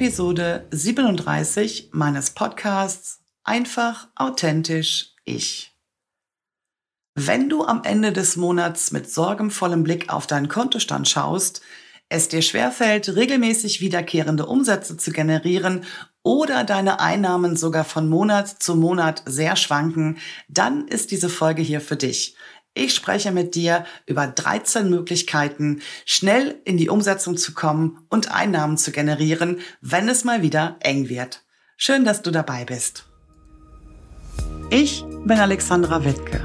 Episode 37 meines Podcasts Einfach authentisch ich. Wenn du am Ende des Monats mit sorgenvollem Blick auf deinen Kontostand schaust, es dir schwerfällt, regelmäßig wiederkehrende Umsätze zu generieren oder deine Einnahmen sogar von Monat zu Monat sehr schwanken, dann ist diese Folge hier für dich. Ich spreche mit dir über 13 Möglichkeiten, schnell in die Umsetzung zu kommen und Einnahmen zu generieren, wenn es mal wieder eng wird. Schön, dass du dabei bist. Ich bin Alexandra Wittke.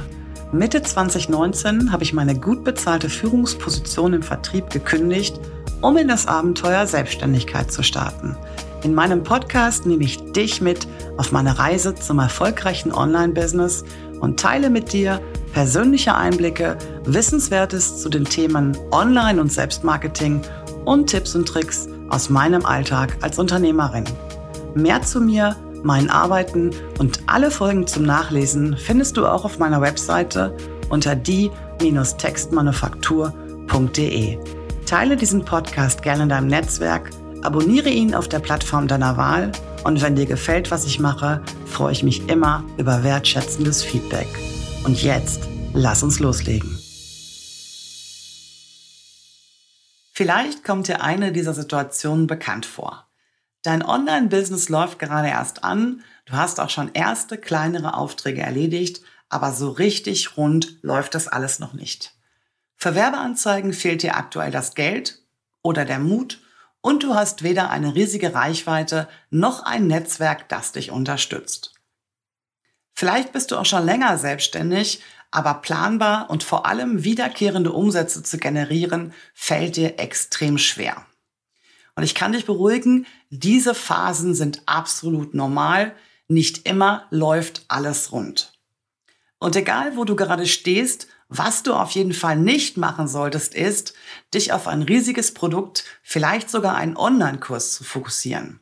Mitte 2019 habe ich meine gut bezahlte Führungsposition im Vertrieb gekündigt, um in das Abenteuer Selbstständigkeit zu starten. In meinem Podcast nehme ich dich mit auf meine Reise zum erfolgreichen Online-Business und teile mit dir persönliche Einblicke, Wissenswertes zu den Themen Online- und Selbstmarketing und Tipps und Tricks aus meinem Alltag als Unternehmerin. Mehr zu mir, meinen Arbeiten und alle Folgen zum Nachlesen findest du auch auf meiner Webseite unter die-textmanufaktur.de. Teile diesen Podcast gerne in deinem Netzwerk, abonniere ihn auf der Plattform deiner Wahl und wenn dir gefällt, was ich mache, freue ich mich immer über wertschätzendes Feedback. Und jetzt, lass uns loslegen. Vielleicht kommt dir eine dieser Situationen bekannt vor. Dein Online-Business läuft gerade erst an, du hast auch schon erste kleinere Aufträge erledigt, aber so richtig rund läuft das alles noch nicht. Für Werbeanzeigen fehlt dir aktuell das Geld oder der Mut und du hast weder eine riesige Reichweite noch ein Netzwerk, das dich unterstützt. Vielleicht bist du auch schon länger selbstständig, aber planbar und vor allem wiederkehrende Umsätze zu generieren, fällt dir extrem schwer. Und ich kann dich beruhigen, diese Phasen sind absolut normal. Nicht immer läuft alles rund. Und egal, wo du gerade stehst, was du auf jeden Fall nicht machen solltest, ist, dich auf ein riesiges Produkt, vielleicht sogar einen Online-Kurs zu fokussieren.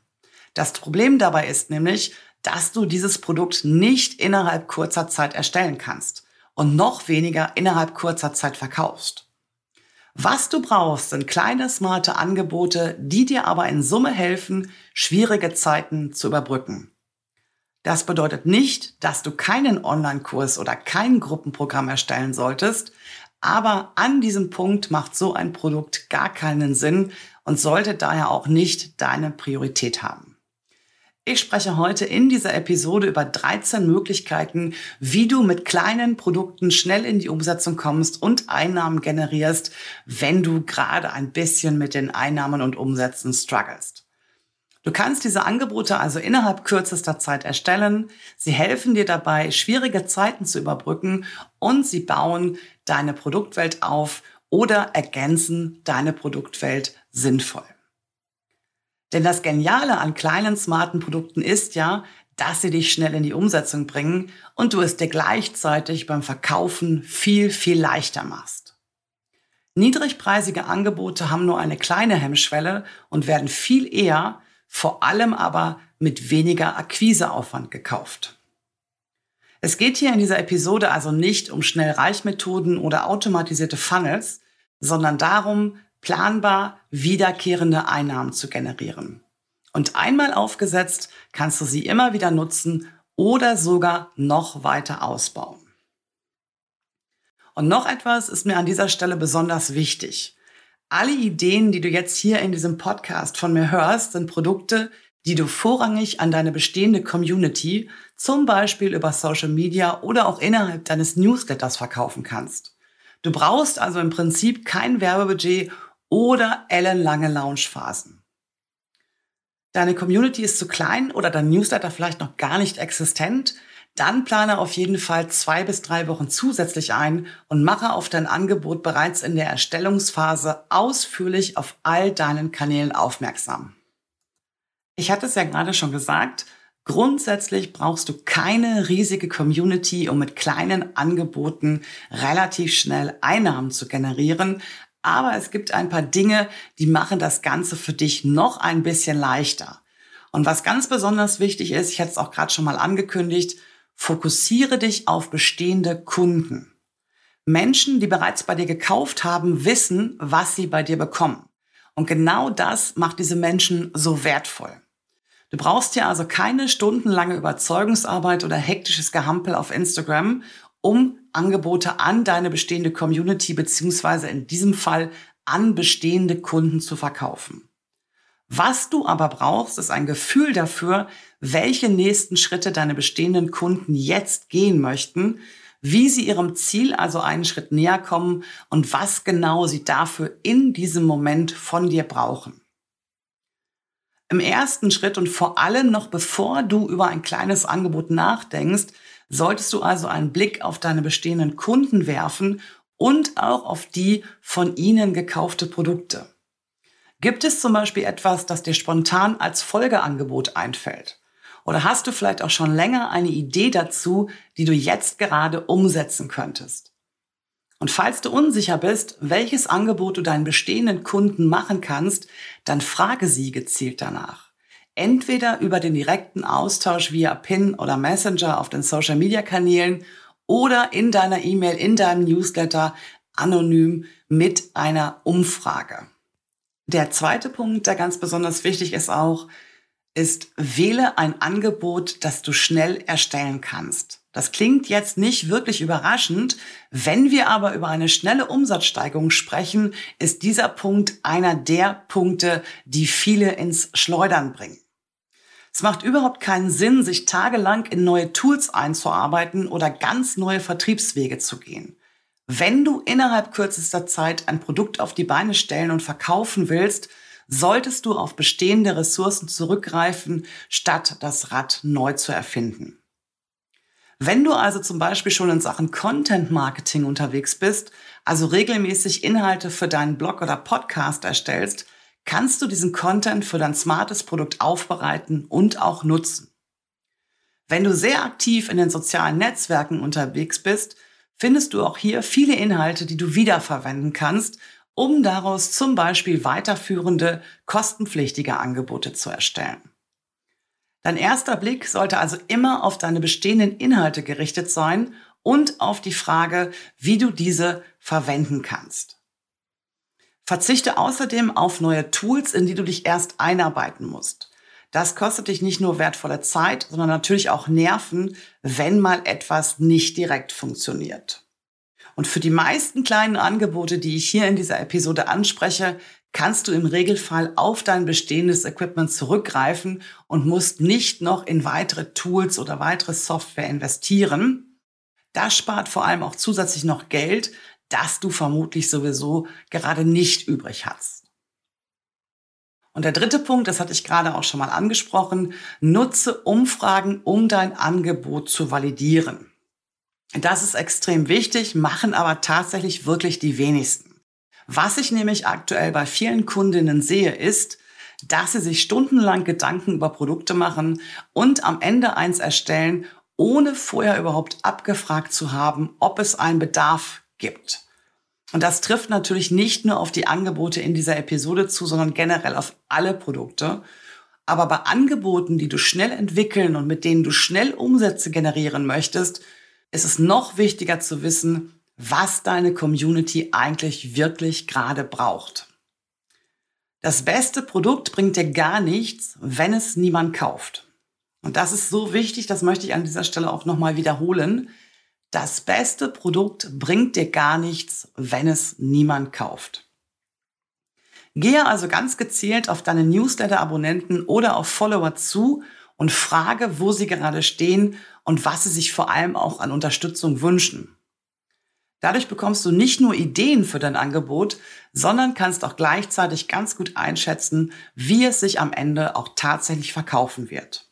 Das Problem dabei ist nämlich, dass du dieses Produkt nicht innerhalb kurzer Zeit erstellen kannst und noch weniger innerhalb kurzer Zeit verkaufst. Was du brauchst, sind kleine, smarte Angebote, die dir aber in Summe helfen, schwierige Zeiten zu überbrücken. Das bedeutet nicht, dass du keinen Online-Kurs oder kein Gruppenprogramm erstellen solltest, aber an diesem Punkt macht so ein Produkt gar keinen Sinn und sollte daher auch nicht deine Priorität haben. Ich spreche heute in dieser Episode über 13 Möglichkeiten, wie du mit kleinen Produkten schnell in die Umsetzung kommst und Einnahmen generierst, wenn du gerade ein bisschen mit den Einnahmen und Umsätzen strugglest. Du kannst diese Angebote also innerhalb kürzester Zeit erstellen. Sie helfen dir dabei, schwierige Zeiten zu überbrücken und sie bauen deine Produktwelt auf oder ergänzen deine Produktwelt sinnvoll. Denn das Geniale an kleinen, smarten Produkten ist ja, dass sie dich schnell in die Umsetzung bringen und du es dir gleichzeitig beim Verkaufen viel, viel leichter machst. Niedrigpreisige Angebote haben nur eine kleine Hemmschwelle und werden viel eher, vor allem aber mit weniger Akquiseaufwand gekauft. Es geht hier in dieser Episode also nicht um Schnellreichmethoden oder automatisierte Funnels, sondern darum, planbar wiederkehrende Einnahmen zu generieren. Und einmal aufgesetzt, kannst du sie immer wieder nutzen oder sogar noch weiter ausbauen. Und noch etwas ist mir an dieser Stelle besonders wichtig. Alle Ideen, die du jetzt hier in diesem Podcast von mir hörst, sind Produkte, die du vorrangig an deine bestehende Community, zum Beispiel über Social Media oder auch innerhalb deines Newsletters verkaufen kannst. Du brauchst also im Prinzip kein Werbebudget, oder ellenlange Launchphasen. Deine Community ist zu klein oder dein Newsletter vielleicht noch gar nicht existent, dann plane auf jeden Fall zwei bis drei Wochen zusätzlich ein und mache auf dein Angebot bereits in der Erstellungsphase ausführlich auf all deinen Kanälen aufmerksam. Ich hatte es ja gerade schon gesagt, grundsätzlich brauchst du keine riesige Community, um mit kleinen Angeboten relativ schnell Einnahmen zu generieren, aber es gibt ein paar Dinge, die machen das Ganze für dich noch ein bisschen leichter. Und was ganz besonders wichtig ist, ich hatte es auch gerade schon mal angekündigt, fokussiere dich auf bestehende Kunden. Menschen, die bereits bei dir gekauft haben, wissen, was sie bei dir bekommen. Und genau das macht diese Menschen so wertvoll. Du brauchst ja also keine stundenlange Überzeugungsarbeit oder hektisches Gehampel auf Instagram, um Angebote an deine bestehende Community beziehungsweise in diesem Fall an bestehende Kunden zu verkaufen. Was du aber brauchst, ist ein Gefühl dafür, welche nächsten Schritte deine bestehenden Kunden jetzt gehen möchten, wie sie ihrem Ziel also einen Schritt näher kommen und was genau sie dafür in diesem Moment von dir brauchen. Im ersten Schritt und vor allem noch bevor du über ein kleines Angebot nachdenkst, solltest du also einen Blick auf deine bestehenden Kunden werfen und auch auf die von ihnen gekaufte Produkte. Gibt es zum Beispiel etwas, das dir spontan als Folgeangebot einfällt? Oder hast du vielleicht auch schon länger eine Idee dazu, die du jetzt gerade umsetzen könntest? Und falls du unsicher bist, welches Angebot du deinen bestehenden Kunden machen kannst, dann frage sie gezielt danach. Entweder über den direkten Austausch via PIN oder Messenger auf den Social Media Kanälen oder in deiner E-Mail, in deinem Newsletter anonym mit einer Umfrage. Der zweite Punkt, der ganz besonders wichtig ist auch, ist, wähle ein Angebot, das du schnell erstellen kannst. Das klingt jetzt nicht wirklich überraschend. Wenn wir aber über eine schnelle Umsatzsteigerung sprechen, ist dieser Punkt einer der Punkte, die viele ins Schleudern bringen. Es macht überhaupt keinen Sinn, sich tagelang in neue Tools einzuarbeiten oder ganz neue Vertriebswege zu gehen. Wenn du innerhalb kürzester Zeit ein Produkt auf die Beine stellen und verkaufen willst, solltest du auf bestehende Ressourcen zurückgreifen, statt das Rad neu zu erfinden. Wenn du also zum Beispiel schon in Sachen Content Marketing unterwegs bist, also regelmäßig Inhalte für deinen Blog oder Podcast erstellst, kannst du diesen Content für dein smartes Produkt aufbereiten und auch nutzen. Wenn du sehr aktiv in den sozialen Netzwerken unterwegs bist, findest du auch hier viele Inhalte, die du wiederverwenden kannst um daraus zum Beispiel weiterführende, kostenpflichtige Angebote zu erstellen. Dein erster Blick sollte also immer auf deine bestehenden Inhalte gerichtet sein und auf die Frage, wie du diese verwenden kannst. Verzichte außerdem auf neue Tools, in die du dich erst einarbeiten musst. Das kostet dich nicht nur wertvolle Zeit, sondern natürlich auch Nerven, wenn mal etwas nicht direkt funktioniert. Und für die meisten kleinen Angebote, die ich hier in dieser Episode anspreche, kannst du im Regelfall auf dein bestehendes Equipment zurückgreifen und musst nicht noch in weitere Tools oder weitere Software investieren. Das spart vor allem auch zusätzlich noch Geld, das du vermutlich sowieso gerade nicht übrig hast. Und der dritte Punkt, das hatte ich gerade auch schon mal angesprochen, nutze Umfragen, um dein Angebot zu validieren. Das ist extrem wichtig, machen aber tatsächlich wirklich die wenigsten. Was ich nämlich aktuell bei vielen Kundinnen sehe, ist, dass sie sich stundenlang Gedanken über Produkte machen und am Ende eins erstellen, ohne vorher überhaupt abgefragt zu haben, ob es einen Bedarf gibt. Und das trifft natürlich nicht nur auf die Angebote in dieser Episode zu, sondern generell auf alle Produkte. Aber bei Angeboten, die du schnell entwickeln und mit denen du schnell Umsätze generieren möchtest, ist es noch wichtiger zu wissen, was deine Community eigentlich wirklich gerade braucht. Das beste Produkt bringt dir gar nichts, wenn es niemand kauft. Und das ist so wichtig, das möchte ich an dieser Stelle auch nochmal wiederholen. Das beste Produkt bringt dir gar nichts, wenn es niemand kauft. Gehe also ganz gezielt auf deine Newsletter-Abonnenten oder auf Follower zu und frage, wo sie gerade stehen und was sie sich vor allem auch an Unterstützung wünschen. Dadurch bekommst du nicht nur Ideen für dein Angebot, sondern kannst auch gleichzeitig ganz gut einschätzen, wie es sich am Ende auch tatsächlich verkaufen wird.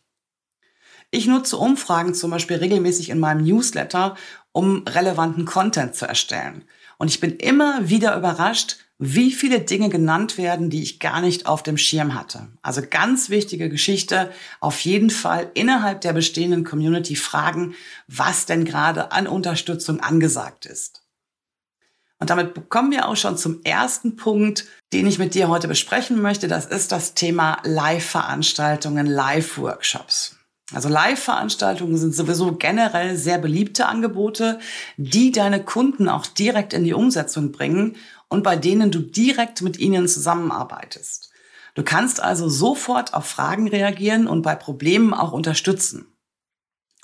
Ich nutze Umfragen zum Beispiel regelmäßig in meinem Newsletter, um relevanten Content zu erstellen. Und ich bin immer wieder überrascht, wie viele Dinge genannt werden, die ich gar nicht auf dem Schirm hatte. Also ganz wichtige Geschichte. Auf jeden Fall innerhalb der bestehenden Community fragen, was denn gerade an Unterstützung angesagt ist. Und damit kommen wir auch schon zum ersten Punkt, den ich mit dir heute besprechen möchte. Das ist das Thema Live-Veranstaltungen, Live-Workshops. Also Live-Veranstaltungen sind sowieso generell sehr beliebte Angebote, die deine Kunden auch direkt in die Umsetzung bringen und bei denen du direkt mit ihnen zusammenarbeitest. Du kannst also sofort auf Fragen reagieren und bei Problemen auch unterstützen.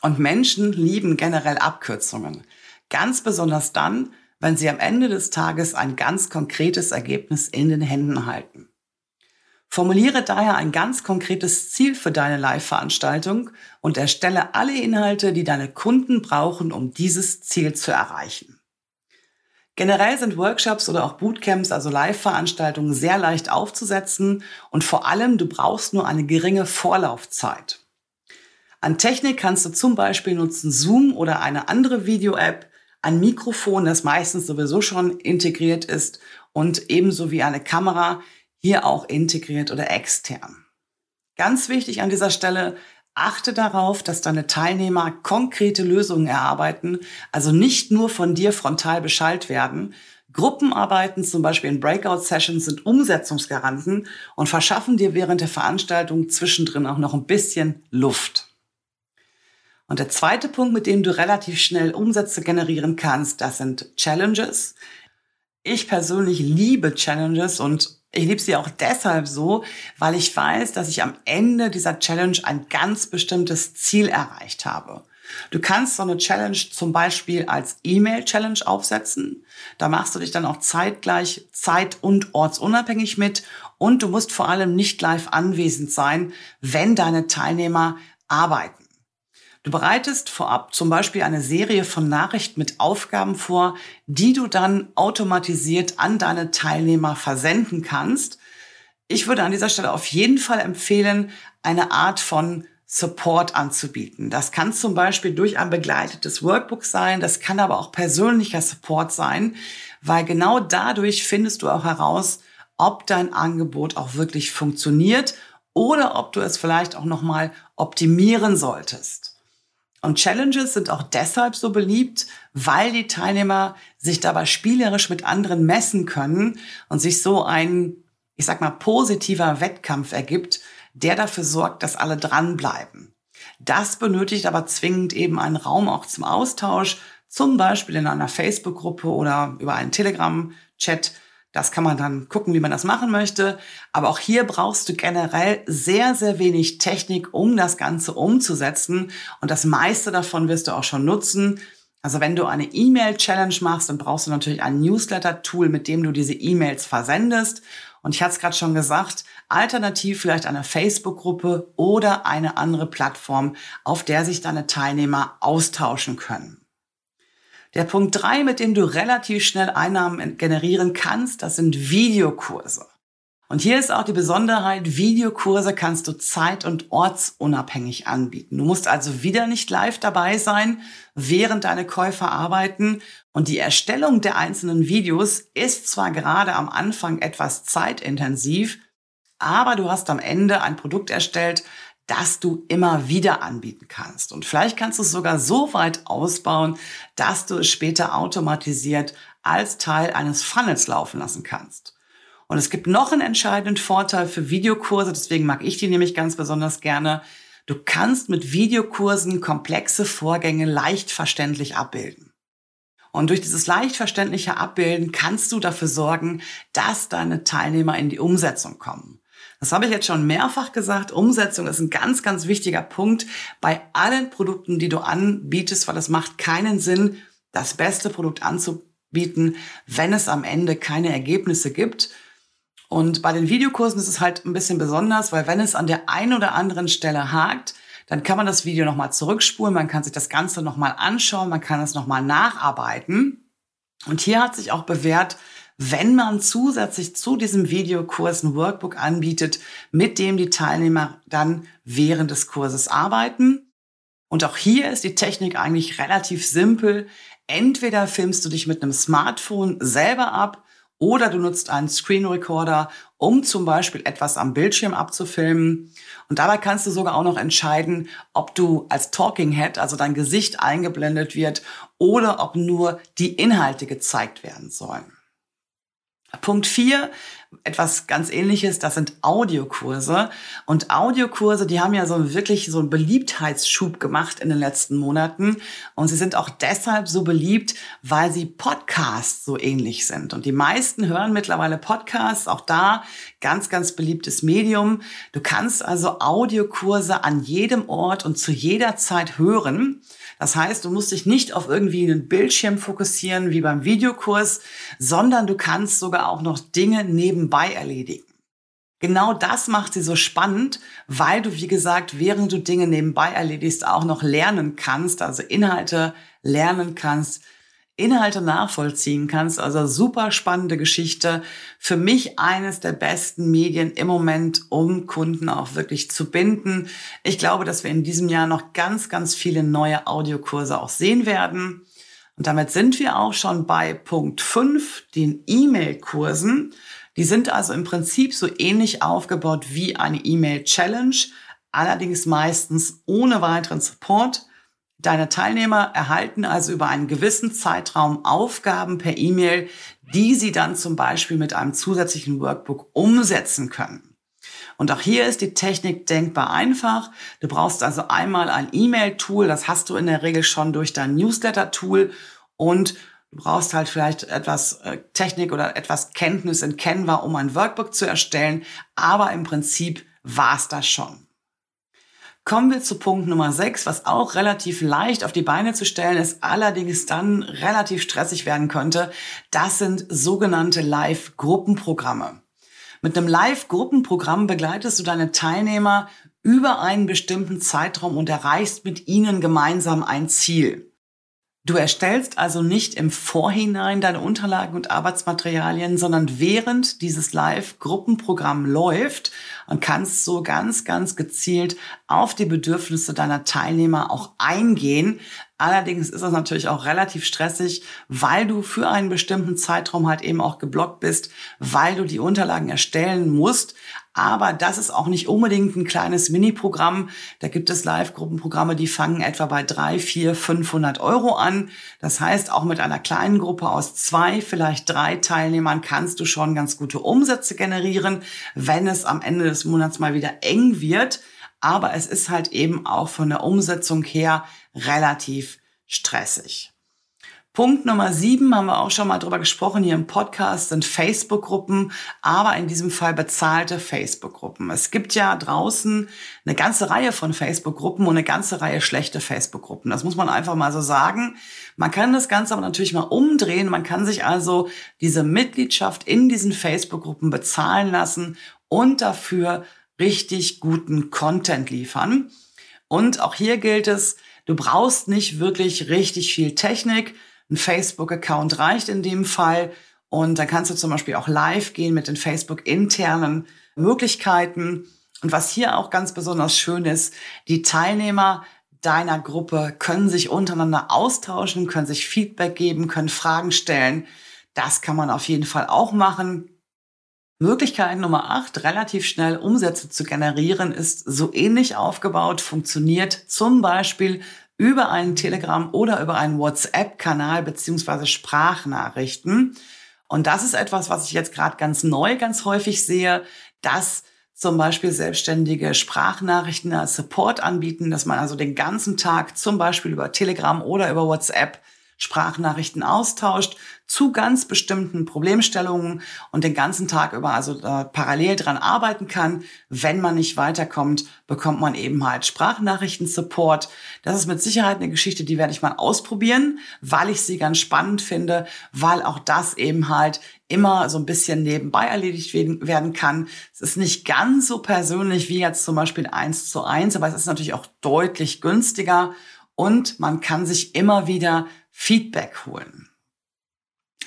Und Menschen lieben generell Abkürzungen. Ganz besonders dann, wenn sie am Ende des Tages ein ganz konkretes Ergebnis in den Händen halten. Formuliere daher ein ganz konkretes Ziel für deine Live-Veranstaltung und erstelle alle Inhalte, die deine Kunden brauchen, um dieses Ziel zu erreichen. Generell sind Workshops oder auch Bootcamps, also Live-Veranstaltungen, sehr leicht aufzusetzen und vor allem du brauchst nur eine geringe Vorlaufzeit. An Technik kannst du zum Beispiel nutzen Zoom oder eine andere Video-App, ein Mikrofon, das meistens sowieso schon integriert ist und ebenso wie eine Kamera, hier auch integriert oder extern. Ganz wichtig an dieser Stelle, achte darauf, dass deine Teilnehmer konkrete Lösungen erarbeiten, also nicht nur von dir frontal Bescheid werden. Gruppenarbeiten, zum Beispiel in Breakout-Sessions, sind Umsetzungsgaranten und verschaffen dir während der Veranstaltung zwischendrin auch noch ein bisschen Luft. Und der zweite Punkt, mit dem du relativ schnell Umsätze generieren kannst, das sind Challenges. Ich persönlich liebe Challenges und ich liebe sie auch deshalb so, weil ich weiß, dass ich am Ende dieser Challenge ein ganz bestimmtes Ziel erreicht habe. Du kannst so eine Challenge zum Beispiel als E-Mail-Challenge aufsetzen. Da machst du dich dann auch zeitgleich zeit- und ortsunabhängig mit. Und du musst vor allem nicht live anwesend sein, wenn deine Teilnehmer arbeiten. Du bereitest vorab zum Beispiel eine Serie von Nachrichten mit Aufgaben vor, die du dann automatisiert an deine Teilnehmer versenden kannst. Ich würde an dieser Stelle auf jeden Fall empfehlen, eine Art von Support anzubieten. Das kann zum Beispiel durch ein begleitetes Workbook sein, das kann aber auch persönlicher Support sein, weil genau dadurch findest du auch heraus, ob dein Angebot auch wirklich funktioniert oder ob du es vielleicht auch nochmal optimieren solltest. Und Challenges sind auch deshalb so beliebt, weil die Teilnehmer sich dabei spielerisch mit anderen messen können und sich so ein, ich sag mal, positiver Wettkampf ergibt, der dafür sorgt, dass alle dranbleiben. Das benötigt aber zwingend eben einen Raum auch zum Austausch, zum Beispiel in einer Facebook-Gruppe oder über einen Telegram-Chat, das kann man dann gucken, wie man das machen möchte. Aber auch hier brauchst du generell sehr, sehr wenig Technik, um das Ganze umzusetzen. Und das meiste davon wirst du auch schon nutzen. Also wenn du eine E-Mail-Challenge machst, dann brauchst du natürlich ein Newsletter-Tool, mit dem du diese E-Mails versendest. Und ich hatte es gerade schon gesagt, alternativ vielleicht eine Facebook-Gruppe oder eine andere Plattform, auf der sich deine Teilnehmer austauschen können. Der Punkt drei, mit dem du relativ schnell Einnahmen generieren kannst, das sind Videokurse. Und hier ist auch die Besonderheit, Videokurse kannst du zeit- und ortsunabhängig anbieten. Du musst also wieder nicht live dabei sein, während deine Käufer arbeiten. Und die Erstellung der einzelnen Videos ist zwar gerade am Anfang etwas zeitintensiv, aber du hast am Ende ein Produkt erstellt, das du immer wieder anbieten kannst. Und vielleicht kannst du es sogar so weit ausbauen, dass du es später automatisiert als Teil eines Funnels laufen lassen kannst. Und es gibt noch einen entscheidenden Vorteil für Videokurse, deswegen mag ich die nämlich ganz besonders gerne. Du kannst mit Videokursen komplexe Vorgänge leicht verständlich abbilden. Und durch dieses leicht verständliche Abbilden kannst du dafür sorgen, dass deine Teilnehmer in die Umsetzung kommen. Das habe ich jetzt schon mehrfach gesagt. Umsetzung ist ein ganz, ganz wichtiger Punkt bei allen Produkten, die du anbietest, weil es macht keinen Sinn, das beste Produkt anzubieten, wenn es am Ende keine Ergebnisse gibt. Und bei den Videokursen ist es halt ein bisschen besonders, weil wenn es an der einen oder anderen Stelle hakt, dann kann man das Video nochmal zurückspulen, man kann sich das Ganze nochmal anschauen, man kann es nochmal nacharbeiten. Und hier hat sich auch bewährt, wenn man zusätzlich zu diesem Videokurs ein Workbook anbietet, mit dem die Teilnehmer dann während des Kurses arbeiten. Und auch hier ist die Technik eigentlich relativ simpel. Entweder filmst du dich mit einem Smartphone selber ab oder du nutzt einen Screen Recorder, um zum Beispiel etwas am Bildschirm abzufilmen. Und dabei kannst du sogar auch noch entscheiden, ob du als Talking Head, also dein Gesicht eingeblendet wird oder ob nur die Inhalte gezeigt werden sollen. Punkt vier etwas ganz ähnliches, das sind Audiokurse. Und Audiokurse, die haben ja so wirklich so einen Beliebtheitsschub gemacht in den letzten Monaten. Und sie sind auch deshalb so beliebt, weil sie Podcasts so ähnlich sind. Und die meisten hören mittlerweile Podcasts, auch da ganz, ganz beliebtes Medium. Du kannst also Audiokurse an jedem Ort und zu jeder Zeit hören. Das heißt, du musst dich nicht auf irgendwie einen Bildschirm fokussieren wie beim Videokurs, sondern du kannst sogar auch noch Dinge nebenbei erledigen. Genau das macht sie so spannend, weil du, wie gesagt, während du Dinge nebenbei erledigst, auch noch lernen kannst, also Inhalte lernen kannst, Inhalte nachvollziehen kannst. Also super spannende Geschichte. Für mich eines der besten Medien im Moment, um Kunden auch wirklich zu binden. Ich glaube, dass wir in diesem Jahr noch ganz, ganz viele neue Audiokurse auch sehen werden. Und damit sind wir auch schon bei Punkt 5, den E-Mail-Kursen. Die sind also im Prinzip so ähnlich aufgebaut wie eine E-Mail-Challenge, allerdings meistens ohne weiteren Support. Deine Teilnehmer erhalten also über einen gewissen Zeitraum Aufgaben per E-Mail, die sie dann zum Beispiel mit einem zusätzlichen Workbook umsetzen können. Und auch hier ist die Technik denkbar einfach. Du brauchst also einmal ein E-Mail-Tool, das hast du in der Regel schon durch dein Newsletter-Tool und du brauchst halt vielleicht etwas äh, Technik oder etwas Kenntnis in Canva, um ein Workbook zu erstellen, aber im Prinzip war's das schon. Kommen wir zu Punkt Nummer 6, was auch relativ leicht auf die Beine zu stellen ist, allerdings dann relativ stressig werden könnte. Das sind sogenannte Live-Gruppenprogramme. Mit einem Live-Gruppenprogramm begleitest du deine Teilnehmer über einen bestimmten Zeitraum und erreichst mit ihnen gemeinsam ein Ziel. Du erstellst also nicht im Vorhinein deine Unterlagen und Arbeitsmaterialien, sondern während dieses Live-Gruppenprogramm läuft und kannst so ganz, ganz gezielt auf die Bedürfnisse deiner Teilnehmer auch eingehen. Allerdings ist das natürlich auch relativ stressig, weil du für einen bestimmten Zeitraum halt eben auch geblockt bist, weil du die Unterlagen erstellen musst. Aber das ist auch nicht unbedingt ein kleines Mini-Programm. Da gibt es Live-Gruppenprogramme, die fangen etwa bei drei, vier, 500 Euro an. Das heißt, auch mit einer kleinen Gruppe aus zwei, vielleicht drei Teilnehmern kannst du schon ganz gute Umsätze generieren, wenn es am Ende des Monats mal wieder eng wird. Aber es ist halt eben auch von der Umsetzung her relativ stressig. Punkt Nummer sieben haben wir auch schon mal drüber gesprochen hier im Podcast, sind Facebook-Gruppen, aber in diesem Fall bezahlte Facebook-Gruppen. Es gibt ja draußen eine ganze Reihe von Facebook-Gruppen und eine ganze Reihe schlechte Facebook-Gruppen. Das muss man einfach mal so sagen. Man kann das Ganze aber natürlich mal umdrehen. Man kann sich also diese Mitgliedschaft in diesen Facebook-Gruppen bezahlen lassen und dafür richtig guten Content liefern. Und auch hier gilt es, du brauchst nicht wirklich richtig viel Technik. Ein Facebook-Account reicht in dem Fall. Und dann kannst du zum Beispiel auch live gehen mit den Facebook-internen Möglichkeiten. Und was hier auch ganz besonders schön ist, die Teilnehmer deiner Gruppe können sich untereinander austauschen, können sich Feedback geben, können Fragen stellen. Das kann man auf jeden Fall auch machen. Möglichkeit Nummer 8, relativ schnell Umsätze zu generieren, ist so ähnlich aufgebaut, funktioniert zum Beispiel über einen Telegram oder über einen WhatsApp-Kanal beziehungsweise Sprachnachrichten. Und das ist etwas, was ich jetzt gerade ganz neu, ganz häufig sehe, dass zum Beispiel selbstständige Sprachnachrichten als Support anbieten, dass man also den ganzen Tag zum Beispiel über Telegram oder über WhatsApp Sprachnachrichten austauscht zu ganz bestimmten Problemstellungen und den ganzen Tag über also äh, parallel dran arbeiten kann. Wenn man nicht weiterkommt, bekommt man eben halt Sprachnachrichten-Support. Das ist mit Sicherheit eine Geschichte, die werde ich mal ausprobieren, weil ich sie ganz spannend finde, weil auch das eben halt immer so ein bisschen nebenbei erledigt werden kann. Es ist nicht ganz so persönlich wie jetzt zum Beispiel eins zu eins, aber es ist natürlich auch deutlich günstiger und man kann sich immer wieder Feedback holen.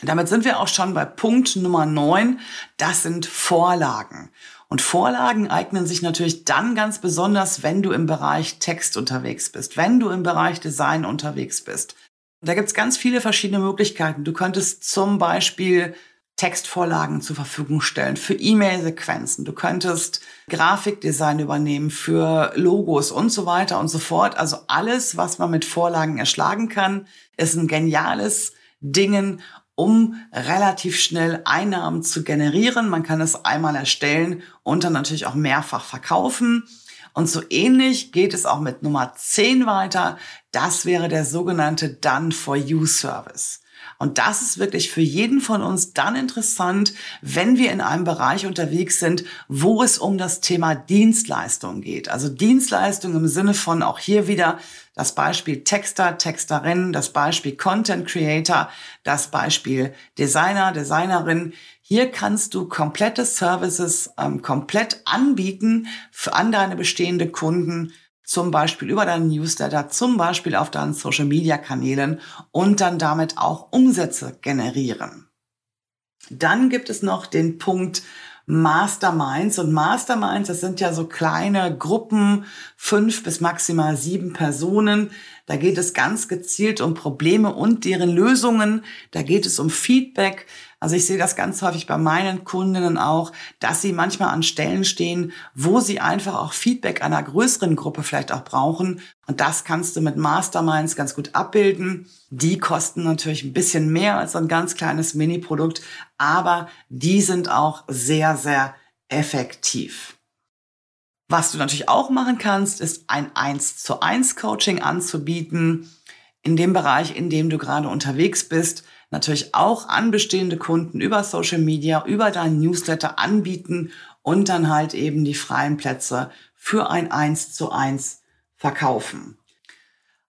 Damit sind wir auch schon bei Punkt Nummer 9. Das sind Vorlagen. Und Vorlagen eignen sich natürlich dann ganz besonders, wenn du im Bereich Text unterwegs bist, wenn du im Bereich Design unterwegs bist. Da gibt's ganz viele verschiedene Möglichkeiten. Du könntest zum Beispiel Textvorlagen zur Verfügung stellen für E-Mail-Sequenzen. Du könntest Grafikdesign übernehmen für Logos und so weiter und so fort. Also alles, was man mit Vorlagen erschlagen kann, ist ein geniales Dingen, um relativ schnell Einnahmen zu generieren. Man kann es einmal erstellen und dann natürlich auch mehrfach verkaufen. Und so ähnlich geht es auch mit Nummer 10 weiter. Das wäre der sogenannte Done for You Service. Und das ist wirklich für jeden von uns dann interessant, wenn wir in einem Bereich unterwegs sind, wo es um das Thema Dienstleistung geht. Also Dienstleistung im Sinne von auch hier wieder das Beispiel Texter, Texterin, das Beispiel Content Creator, das Beispiel Designer, Designerin. Hier kannst du komplette Services ähm, komplett anbieten für an deine bestehende Kunden zum Beispiel über deinen Newsletter, zum Beispiel auf deinen Social-Media-Kanälen und dann damit auch Umsätze generieren. Dann gibt es noch den Punkt Masterminds und Masterminds, das sind ja so kleine Gruppen, fünf bis maximal sieben Personen. Da geht es ganz gezielt um Probleme und deren Lösungen. Da geht es um Feedback. Also ich sehe das ganz häufig bei meinen Kundinnen auch, dass sie manchmal an Stellen stehen, wo sie einfach auch Feedback einer größeren Gruppe vielleicht auch brauchen. Und das kannst du mit Masterminds ganz gut abbilden. Die kosten natürlich ein bisschen mehr als ein ganz kleines Mini-Produkt, aber die sind auch sehr, sehr effektiv. Was du natürlich auch machen kannst, ist ein 1 zu 1 Coaching anzubieten. In dem Bereich, in dem du gerade unterwegs bist, natürlich auch an bestehende Kunden über Social Media, über deinen Newsletter anbieten und dann halt eben die freien Plätze für ein 1 zu 1 verkaufen.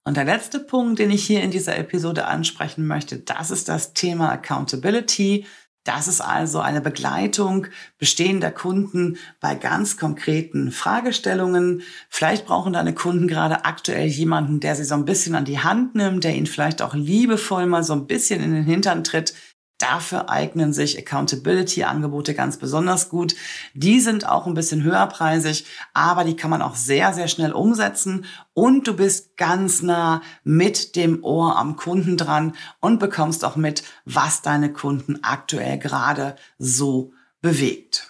Und der letzte Punkt, den ich hier in dieser Episode ansprechen möchte, das ist das Thema Accountability. Das ist also eine Begleitung bestehender Kunden bei ganz konkreten Fragestellungen. Vielleicht brauchen deine Kunden gerade aktuell jemanden, der sie so ein bisschen an die Hand nimmt, der ihnen vielleicht auch liebevoll mal so ein bisschen in den Hintern tritt, Dafür eignen sich Accountability-Angebote ganz besonders gut. Die sind auch ein bisschen höherpreisig, aber die kann man auch sehr, sehr schnell umsetzen und du bist ganz nah mit dem Ohr am Kunden dran und bekommst auch mit, was deine Kunden aktuell gerade so bewegt.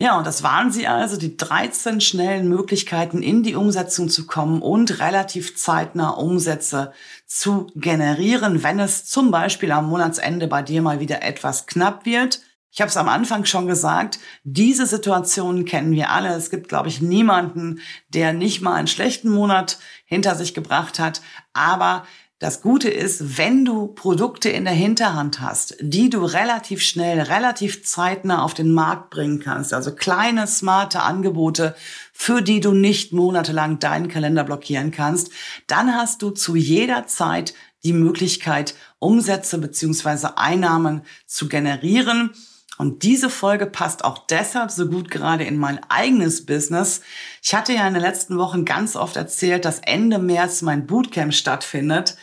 Ja, und das waren sie also, die 13 schnellen Möglichkeiten in die Umsetzung zu kommen und relativ zeitnah Umsätze zu generieren, wenn es zum Beispiel am Monatsende bei dir mal wieder etwas knapp wird. Ich habe es am Anfang schon gesagt, diese Situationen kennen wir alle. Es gibt, glaube ich, niemanden, der nicht mal einen schlechten Monat hinter sich gebracht hat. Aber das Gute ist, wenn du Produkte in der Hinterhand hast, die du relativ schnell, relativ zeitnah auf den Markt bringen kannst, also kleine, smarte Angebote, für die du nicht monatelang deinen Kalender blockieren kannst, dann hast du zu jeder Zeit die Möglichkeit, Umsätze beziehungsweise Einnahmen zu generieren. Und diese Folge passt auch deshalb so gut gerade in mein eigenes Business. Ich hatte ja in den letzten Wochen ganz oft erzählt, dass Ende März mein Bootcamp stattfindet.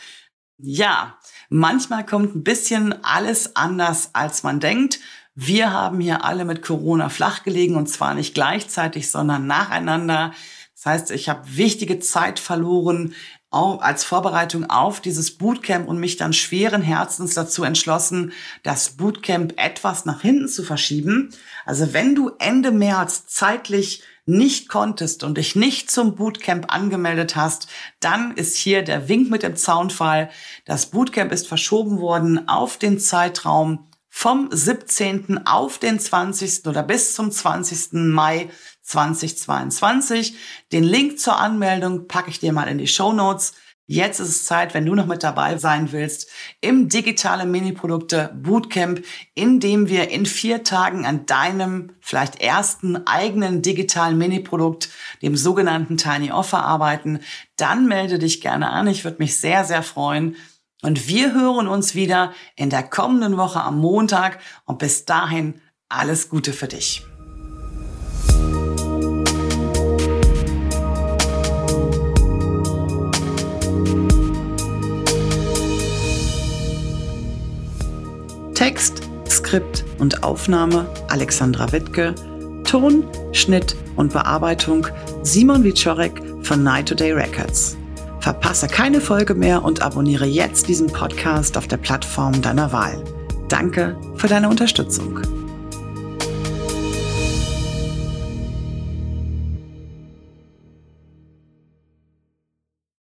Ja, manchmal kommt ein bisschen alles anders, als man denkt. Wir haben hier alle mit Corona flach gelegen und zwar nicht gleichzeitig, sondern nacheinander. Das heißt, ich habe wichtige Zeit verloren als Vorbereitung auf dieses Bootcamp und mich dann schweren Herzens dazu entschlossen, das Bootcamp etwas nach hinten zu verschieben. Also wenn du Ende März zeitlich nicht konntest und dich nicht zum Bootcamp angemeldet hast, dann ist hier der Wink mit dem Zaunfall. Das Bootcamp ist verschoben worden auf den Zeitraum vom 17. auf den 20. oder bis zum 20. Mai 2022. Den Link zur Anmeldung packe ich dir mal in die Show Notes. Jetzt ist es Zeit, wenn du noch mit dabei sein willst, im digitale Mini-Produkte Bootcamp, in dem wir in vier Tagen an deinem vielleicht ersten eigenen digitalen Mini-Produkt, dem sogenannten Tiny Offer arbeiten. Dann melde dich gerne an. Ich würde mich sehr, sehr freuen. Und wir hören uns wieder in der kommenden Woche am Montag. Und bis dahin alles Gute für dich. Skript und Aufnahme Alexandra Wittke, Ton, Schnitt und Bearbeitung Simon Wiczorek von Night to Day Records. Verpasse keine Folge mehr und abonniere jetzt diesen Podcast auf der Plattform deiner Wahl. Danke für deine Unterstützung.